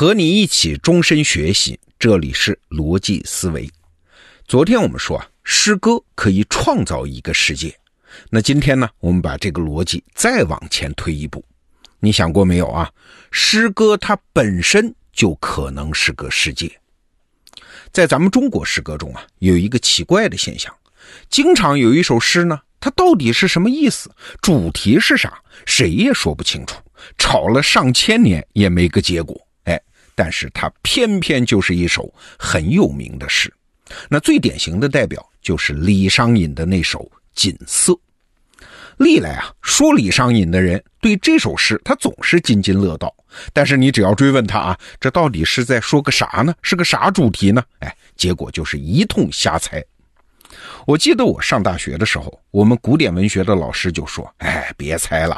和你一起终身学习，这里是逻辑思维。昨天我们说啊，诗歌可以创造一个世界。那今天呢，我们把这个逻辑再往前推一步。你想过没有啊？诗歌它本身就可能是个世界。在咱们中国诗歌中啊，有一个奇怪的现象，经常有一首诗呢，它到底是什么意思，主题是啥，谁也说不清楚，吵了上千年也没个结果。但是它偏偏就是一首很有名的诗，那最典型的代表就是李商隐的那首《锦瑟》。历来啊，说李商隐的人对这首诗他总是津津乐道，但是你只要追问他啊，这到底是在说个啥呢？是个啥主题呢？哎，结果就是一通瞎猜。我记得我上大学的时候，我们古典文学的老师就说：“哎，别猜了，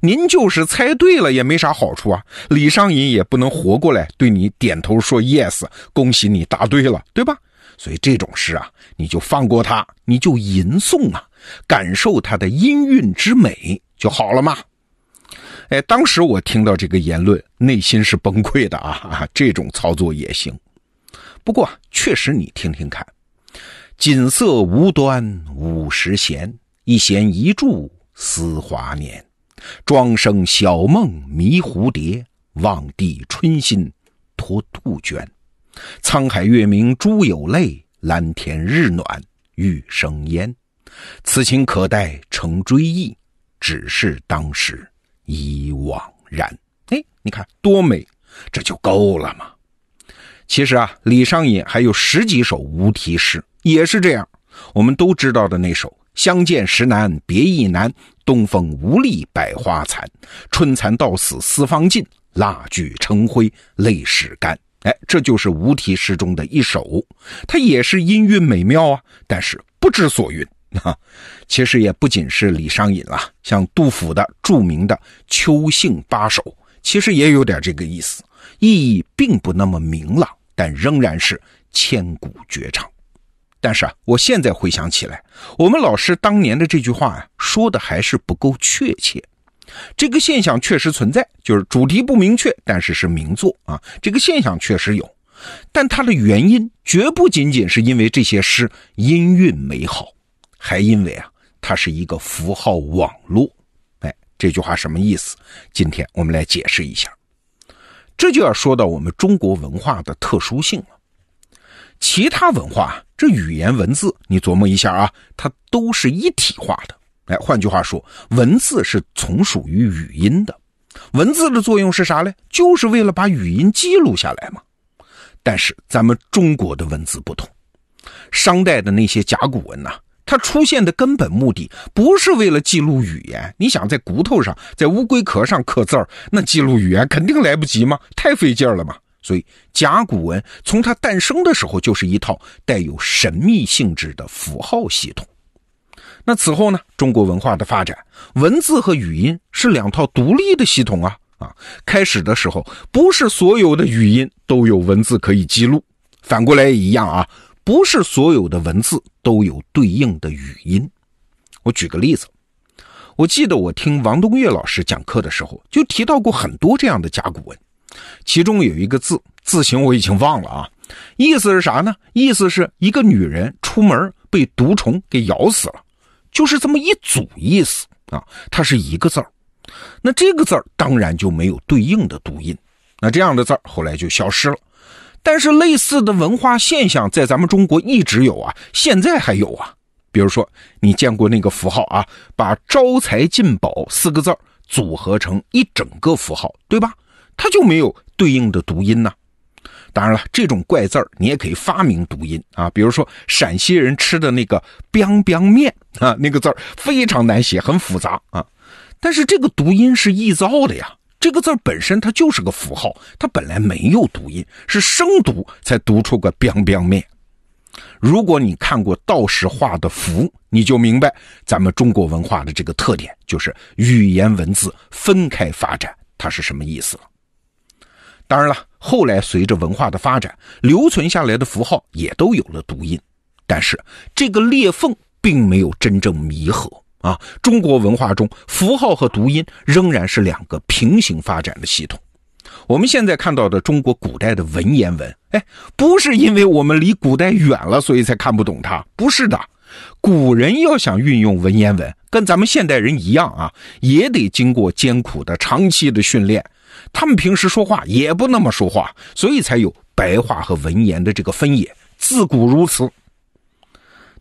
您就是猜对了也没啥好处啊。李商隐也不能活过来对你点头说 yes，恭喜你答对了，对吧？所以这种诗啊，你就放过他，你就吟诵啊，感受它的音韵之美就好了嘛。”哎，当时我听到这个言论，内心是崩溃的啊！这种操作也行，不过确实你听听看。锦瑟无端五十弦，一弦一柱思华年。庄生晓梦迷蝴蝶，望帝春心托杜鹃。沧海月明珠有泪，蓝天日暖玉生烟。此情可待成追忆，只是当时已惘然。哎，你看多美，这就够了嘛。其实啊，李商隐还有十几首无题诗。也是这样，我们都知道的那首“相见时难别亦难，东风无力百花残。春蚕到死丝方尽，蜡炬成灰泪始干。”哎，这就是无题诗中的一首，它也是音韵美妙啊，但是不知所云啊。其实也不仅是李商隐了，像杜甫的著名的《秋兴八首》，其实也有点这个意思，意义并不那么明朗，但仍然是千古绝唱。但是啊，我现在回想起来，我们老师当年的这句话啊，说的还是不够确切。这个现象确实存在，就是主题不明确，但是是名作啊。这个现象确实有，但它的原因绝不仅仅是因为这些诗音韵美好，还因为啊，它是一个符号网络。哎，这句话什么意思？今天我们来解释一下。这就要说到我们中国文化的特殊性了。其他文化，这语言文字，你琢磨一下啊，它都是一体化的。哎，换句话说，文字是从属于语音的。文字的作用是啥呢？就是为了把语音记录下来嘛。但是咱们中国的文字不同，商代的那些甲骨文呐，它出现的根本目的不是为了记录语言。你想在骨头上，在乌龟壳上刻字儿，那记录语言肯定来不及嘛？太费劲了嘛。所以，甲骨文从它诞生的时候就是一套带有神秘性质的符号系统。那此后呢？中国文化的发展，文字和语音是两套独立的系统啊啊！开始的时候，不是所有的语音都有文字可以记录，反过来也一样啊，不是所有的文字都有对应的语音。我举个例子，我记得我听王东岳老师讲课的时候，就提到过很多这样的甲骨文。其中有一个字字形我已经忘了啊，意思是啥呢？意思是一个女人出门被毒虫给咬死了，就是这么一组意思啊。它是一个字儿，那这个字儿当然就没有对应的读音，那这样的字儿后来就消失了。但是类似的文化现象在咱们中国一直有啊，现在还有啊。比如说你见过那个符号啊，把招财进宝四个字组合成一整个符号，对吧？它就没有对应的读音呢。当然了，这种怪字儿你也可以发明读音啊。比如说陕西人吃的那个 “biang biang” 面啊，那个字儿非常难写，很复杂啊。但是这个读音是臆造的呀。这个字本身它就是个符号，它本来没有读音，是生读才读出个 “biang biang” 面。如果你看过道士画的符，你就明白咱们中国文化的这个特点，就是语言文字分开发展，它是什么意思了。当然了，后来随着文化的发展，留存下来的符号也都有了读音，但是这个裂缝并没有真正弥合啊。中国文化中，符号和读音仍然是两个平行发展的系统。我们现在看到的中国古代的文言文，哎，不是因为我们离古代远了，所以才看不懂它，不是的。古人要想运用文言文，跟咱们现代人一样啊，也得经过艰苦的长期的训练。他们平时说话也不那么说话，所以才有白话和文言的这个分野，自古如此。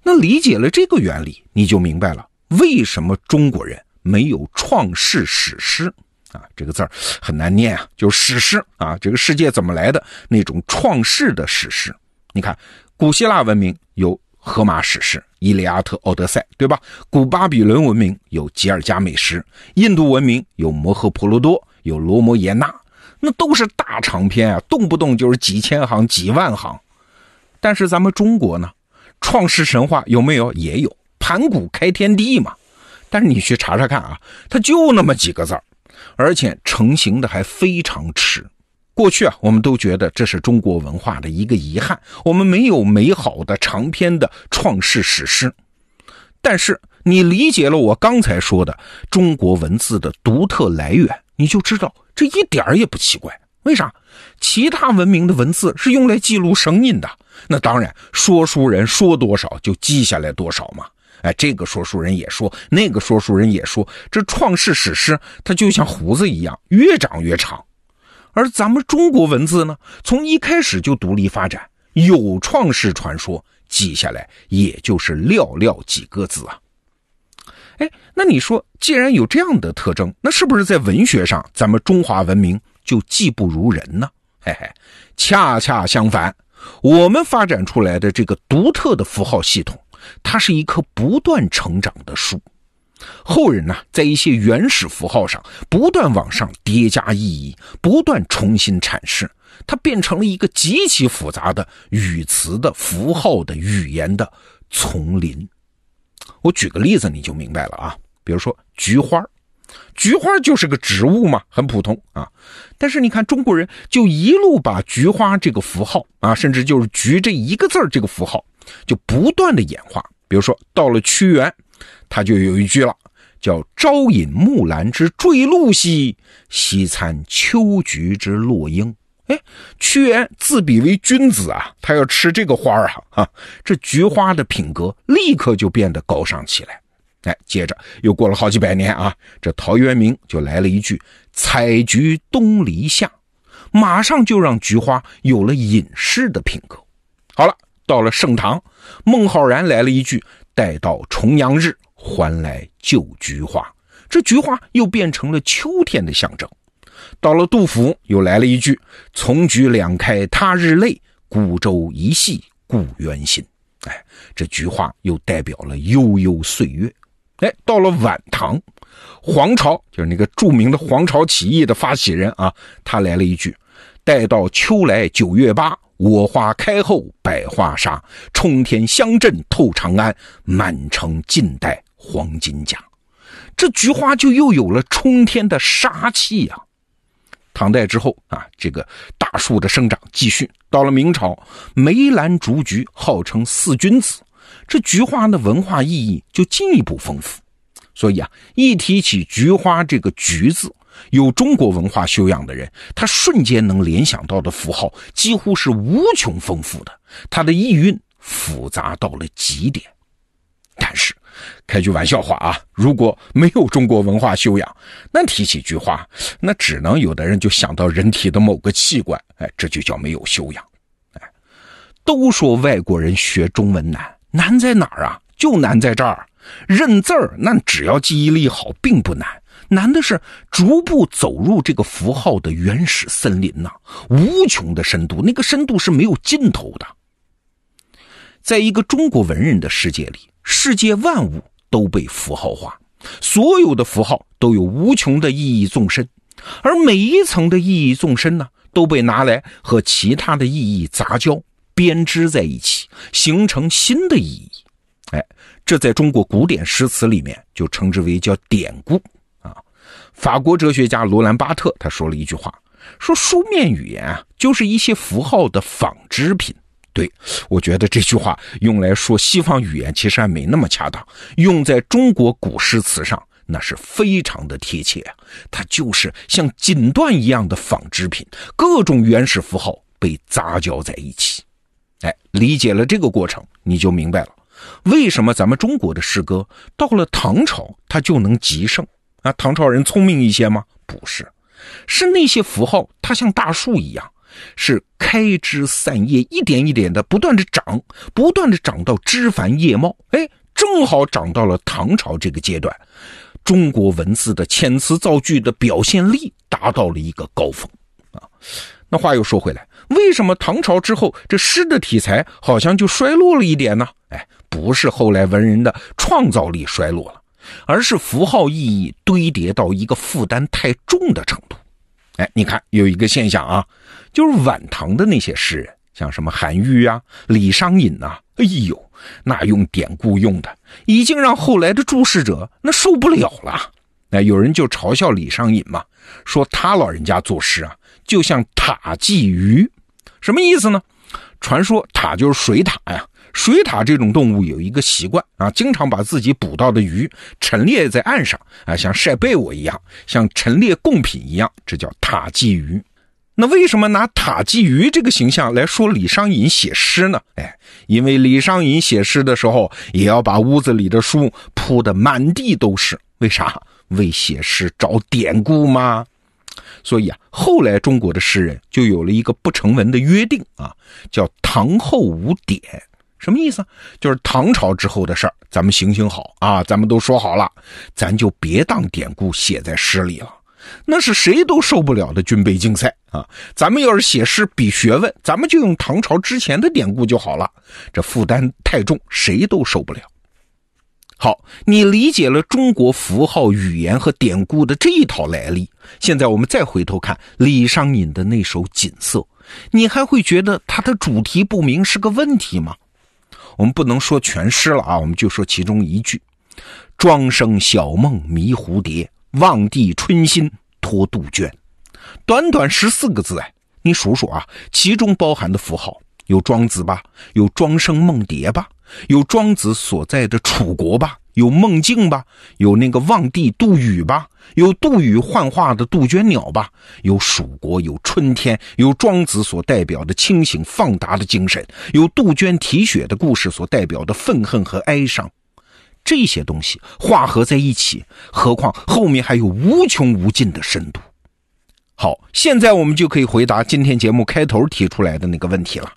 那理解了这个原理，你就明白了为什么中国人没有创世史诗啊？这个字儿很难念啊，就是史诗啊。这个世界怎么来的那种创世的史诗？你看，古希腊文明有荷马史诗《伊利亚特》《奥德赛》，对吧？古巴比伦文明有吉尔加美什，印度文明有摩诃婆罗多，有罗摩衍那，那都是大长篇啊，动不动就是几千行、几万行。但是咱们中国呢？创世神话有没有？也有，盘古开天地嘛。但是你去查查看啊，它就那么几个字儿，而且成型的还非常迟。过去啊，我们都觉得这是中国文化的一个遗憾，我们没有美好的长篇的创世史诗。但是你理解了我刚才说的中国文字的独特来源，你就知道这一点也不奇怪。为啥？其他文明的文字是用来记录声音的。那当然，说书人说多少就记下来多少嘛。哎，这个说书人也说，那个说书人也说，这创世史诗它就像胡子一样，越长越长。而咱们中国文字呢，从一开始就独立发展，有创世传说，记下来也就是寥寥几个字啊。哎，那你说，既然有这样的特征，那是不是在文学上，咱们中华文明就技不如人呢？嘿嘿，恰恰相反。我们发展出来的这个独特的符号系统，它是一棵不断成长的树。后人呢，在一些原始符号上不断往上叠加意义，不断重新阐释，它变成了一个极其复杂的语词的符号的语言的丛林。我举个例子，你就明白了啊。比如说菊花。菊花就是个植物嘛，很普通啊。但是你看中国人就一路把菊花这个符号啊，甚至就是“菊”这一个字儿这个符号，就不断的演化。比如说到了屈原，他就有一句了，叫“朝饮木兰之坠露兮，夕餐秋菊之落英”。哎，屈原自比为君子啊，他要吃这个花儿啊，这菊花的品格立刻就变得高尚起来。哎，接着又过了好几百年啊，这陶渊明就来了一句“采菊东篱下”，马上就让菊花有了隐士的品格。好了，到了盛唐，孟浩然来了一句“待到重阳日，还来就菊花”，这菊花又变成了秋天的象征。到了杜甫，又来了一句“从菊两开他日泪，孤舟一系故园心”。哎，这菊花又代表了悠悠岁月。哎，到了晚唐，黄巢就是那个著名的黄巢起义的发起人啊，他来了一句：“待到秋来九月八，我花开后百花杀，冲天香阵透长安，满城尽带黄金甲。”这菊花就又有了冲天的杀气呀。唐代之后啊，这个大树的生长继续，到了明朝，梅兰竹菊号称四君子。这菊花的文化意义就进一步丰富，所以啊，一提起菊花这个“菊”字，有中国文化修养的人，他瞬间能联想到的符号几乎是无穷丰富的，它的意蕴复杂到了极点。但是，开句玩笑话啊，如果没有中国文化修养，那提起菊花，那只能有的人就想到人体的某个器官，哎，这就叫没有修养。哎，都说外国人学中文难。难在哪儿啊？就难在这儿，认字儿那只要记忆力好，并不难。难的是逐步走入这个符号的原始森林呐，无穷的深度，那个深度是没有尽头的。在一个中国文人的世界里，世界万物都被符号化，所有的符号都有无穷的意义纵深，而每一层的意义纵深呢，都被拿来和其他的意义杂交。编织在一起，形成新的意义。哎，这在中国古典诗词里面就称之为叫典故啊。法国哲学家罗兰巴特他说了一句话，说书面语言啊就是一些符号的纺织品。对我觉得这句话用来说西方语言其实还没那么恰当，用在中国古诗词上那是非常的贴切啊，它就是像锦缎一样的纺织品，各种原始符号被杂交在一起。哎，理解了这个过程，你就明白了，为什么咱们中国的诗歌到了唐朝它就能极盛啊？唐朝人聪明一些吗？不是，是那些符号它像大树一样，是开枝散叶，一点一点的不断的长，不断的长到枝繁叶茂。哎，正好长到了唐朝这个阶段，中国文字的遣词造句的表现力达到了一个高峰啊。那话又说回来。为什么唐朝之后这诗的题材好像就衰落了一点呢？哎，不是后来文人的创造力衰落了，而是符号意义堆叠到一个负担太重的程度。哎，你看有一个现象啊，就是晚唐的那些诗人，像什么韩愈啊、李商隐呐，哎呦，那用典故用的已经让后来的注释者那受不了了。那有人就嘲笑李商隐嘛，说他老人家作诗啊，就像塔鲫鱼。什么意思呢？传说塔就是水獭呀，水獭这种动物有一个习惯啊，经常把自己捕到的鱼陈列在岸上啊，像晒被窝一样，像陈列贡品一样，这叫塔鲫鱼。那为什么拿塔鲫鱼这个形象来说李商隐写诗呢？哎，因为李商隐写诗的时候也要把屋子里的书铺得满地都是，为啥？为写诗找典故吗？所以啊，后来中国的诗人就有了一个不成文的约定啊，叫“唐后无典”。什么意思？就是唐朝之后的事儿，咱们行行好啊，咱们都说好了，咱就别当典故写在诗里了，那是谁都受不了的军备竞赛啊。咱们要是写诗比学问，咱们就用唐朝之前的典故就好了，这负担太重，谁都受不了。好，你理解了中国符号语言和典故的这一套来历。现在我们再回头看李商隐的那首《锦瑟》，你还会觉得他的主题不明是个问题吗？我们不能说全诗了啊，我们就说其中一句：“庄生晓梦迷蝴蝶，望帝春心托杜鹃。”短短十四个字哎，你数数啊，其中包含的符号有庄子吧，有庄生梦蝶吧。有庄子所在的楚国吧，有梦境吧，有那个望帝杜宇吧，有杜宇幻化的杜鹃鸟吧，有蜀国，有春天，有庄子所代表的清醒放达的精神，有杜鹃啼血的故事所代表的愤恨和哀伤，这些东西化合在一起，何况后面还有无穷无尽的深度。好，现在我们就可以回答今天节目开头提出来的那个问题了。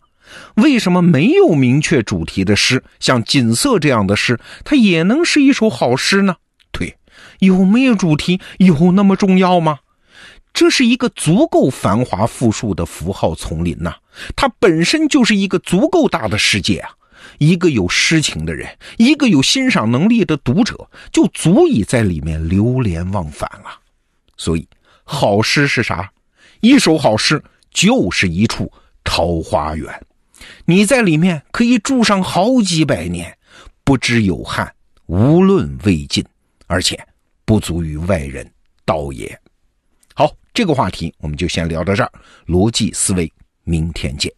为什么没有明确主题的诗，像《锦瑟》这样的诗，它也能是一首好诗呢？对，有没有主题有那么重要吗？这是一个足够繁华富庶的符号丛林呐，它本身就是一个足够大的世界啊。一个有诗情的人，一个有欣赏能力的读者，就足以在里面流连忘返了。所以，好诗是啥？一首好诗就是一处桃花源。你在里面可以住上好几百年，不知有汉，无论魏晋，而且不足于外人道也。好，这个话题我们就先聊到这儿。逻辑思维，明天见。